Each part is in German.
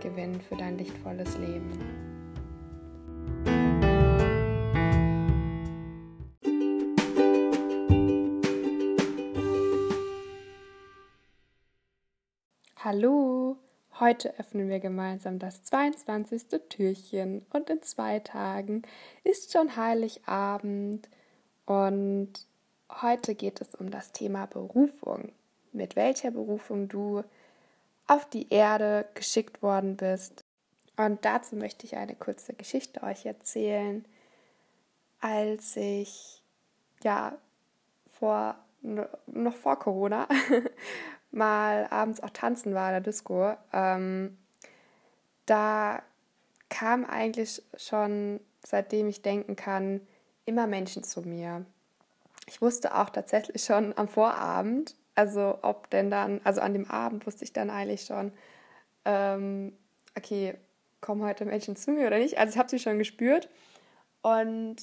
gewinnen für dein lichtvolles Leben. Hallo, heute öffnen wir gemeinsam das 22. Türchen und in zwei Tagen ist schon Heiligabend und heute geht es um das Thema Berufung. Mit welcher Berufung du auf die Erde geschickt worden bist. Und dazu möchte ich eine kurze Geschichte euch erzählen. Als ich ja vor noch vor Corona mal abends auch tanzen war in der Disco, ähm, da kam eigentlich schon, seitdem ich denken kann, immer Menschen zu mir. Ich wusste auch tatsächlich schon am Vorabend, also ob denn dann, also an dem Abend wusste ich dann eigentlich schon, ähm, okay, kommen heute Menschen zu mir oder nicht. Also ich habe sie schon gespürt. Und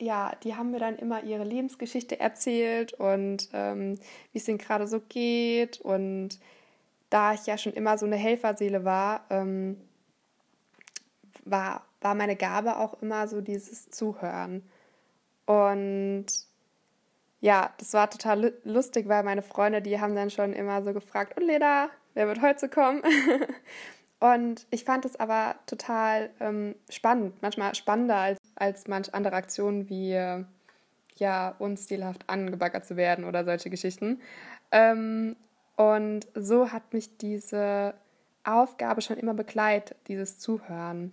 ja, die haben mir dann immer ihre Lebensgeschichte erzählt und ähm, wie es ihnen gerade so geht. Und da ich ja schon immer so eine Helferseele war, ähm, war, war meine Gabe auch immer so dieses Zuhören. Und ja, das war total lustig, weil meine Freunde, die haben dann schon immer so gefragt, und Leda, wer wird heute kommen? und ich fand es aber total ähm, spannend, manchmal spannender als, als manch andere Aktionen wie äh, ja, unstilhaft angebaggert zu werden oder solche Geschichten. Ähm, und so hat mich diese Aufgabe schon immer begleitet, dieses Zuhören,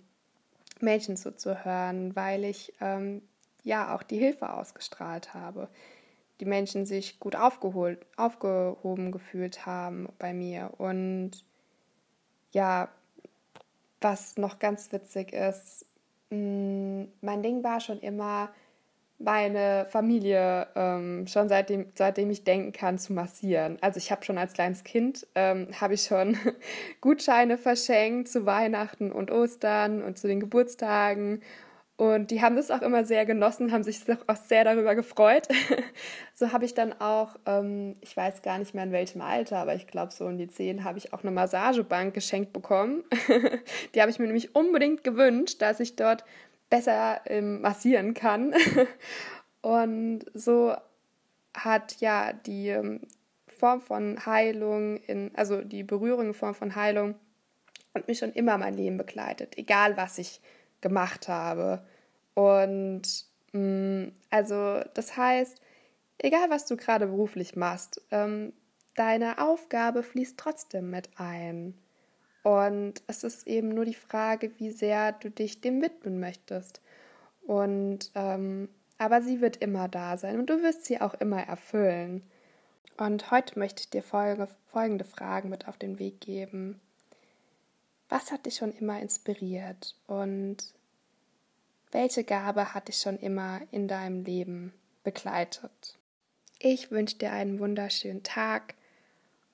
Mädchen zuzuhören, weil ich ähm, ja auch die Hilfe ausgestrahlt habe die Menschen sich gut aufgeholt, aufgehoben gefühlt haben bei mir. Und ja, was noch ganz witzig ist, mm, mein Ding war schon immer, meine Familie ähm, schon seitdem, seitdem ich denken kann zu massieren. Also ich habe schon als kleines Kind ähm, habe ich schon Gutscheine verschenkt zu Weihnachten und Ostern und zu den Geburtstagen und die haben das auch immer sehr genossen, haben sich auch sehr darüber gefreut. so habe ich dann auch, ähm, ich weiß gar nicht mehr in welchem Alter, aber ich glaube so um die zehn, habe ich auch eine Massagebank geschenkt bekommen. die habe ich mir nämlich unbedingt gewünscht, dass ich dort besser ähm, massieren kann. Und so hat ja die ähm, Form von Heilung, in, also die Berührung in Form von Heilung und mich schon immer mein Leben begleitet, egal was ich gemacht habe. Und mh, mm, also das heißt, egal was du gerade beruflich machst, ähm, deine Aufgabe fließt trotzdem mit ein. Und es ist eben nur die Frage, wie sehr du dich dem widmen möchtest. Und ähm, aber sie wird immer da sein und du wirst sie auch immer erfüllen. Und heute möchte ich dir folgende, folgende Fragen mit auf den Weg geben. Was hat dich schon immer inspiriert und welche Gabe hat dich schon immer in deinem Leben begleitet? Ich wünsche dir einen wunderschönen Tag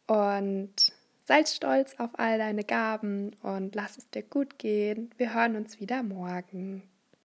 und sei stolz auf all deine Gaben und lass es dir gut gehen. Wir hören uns wieder morgen.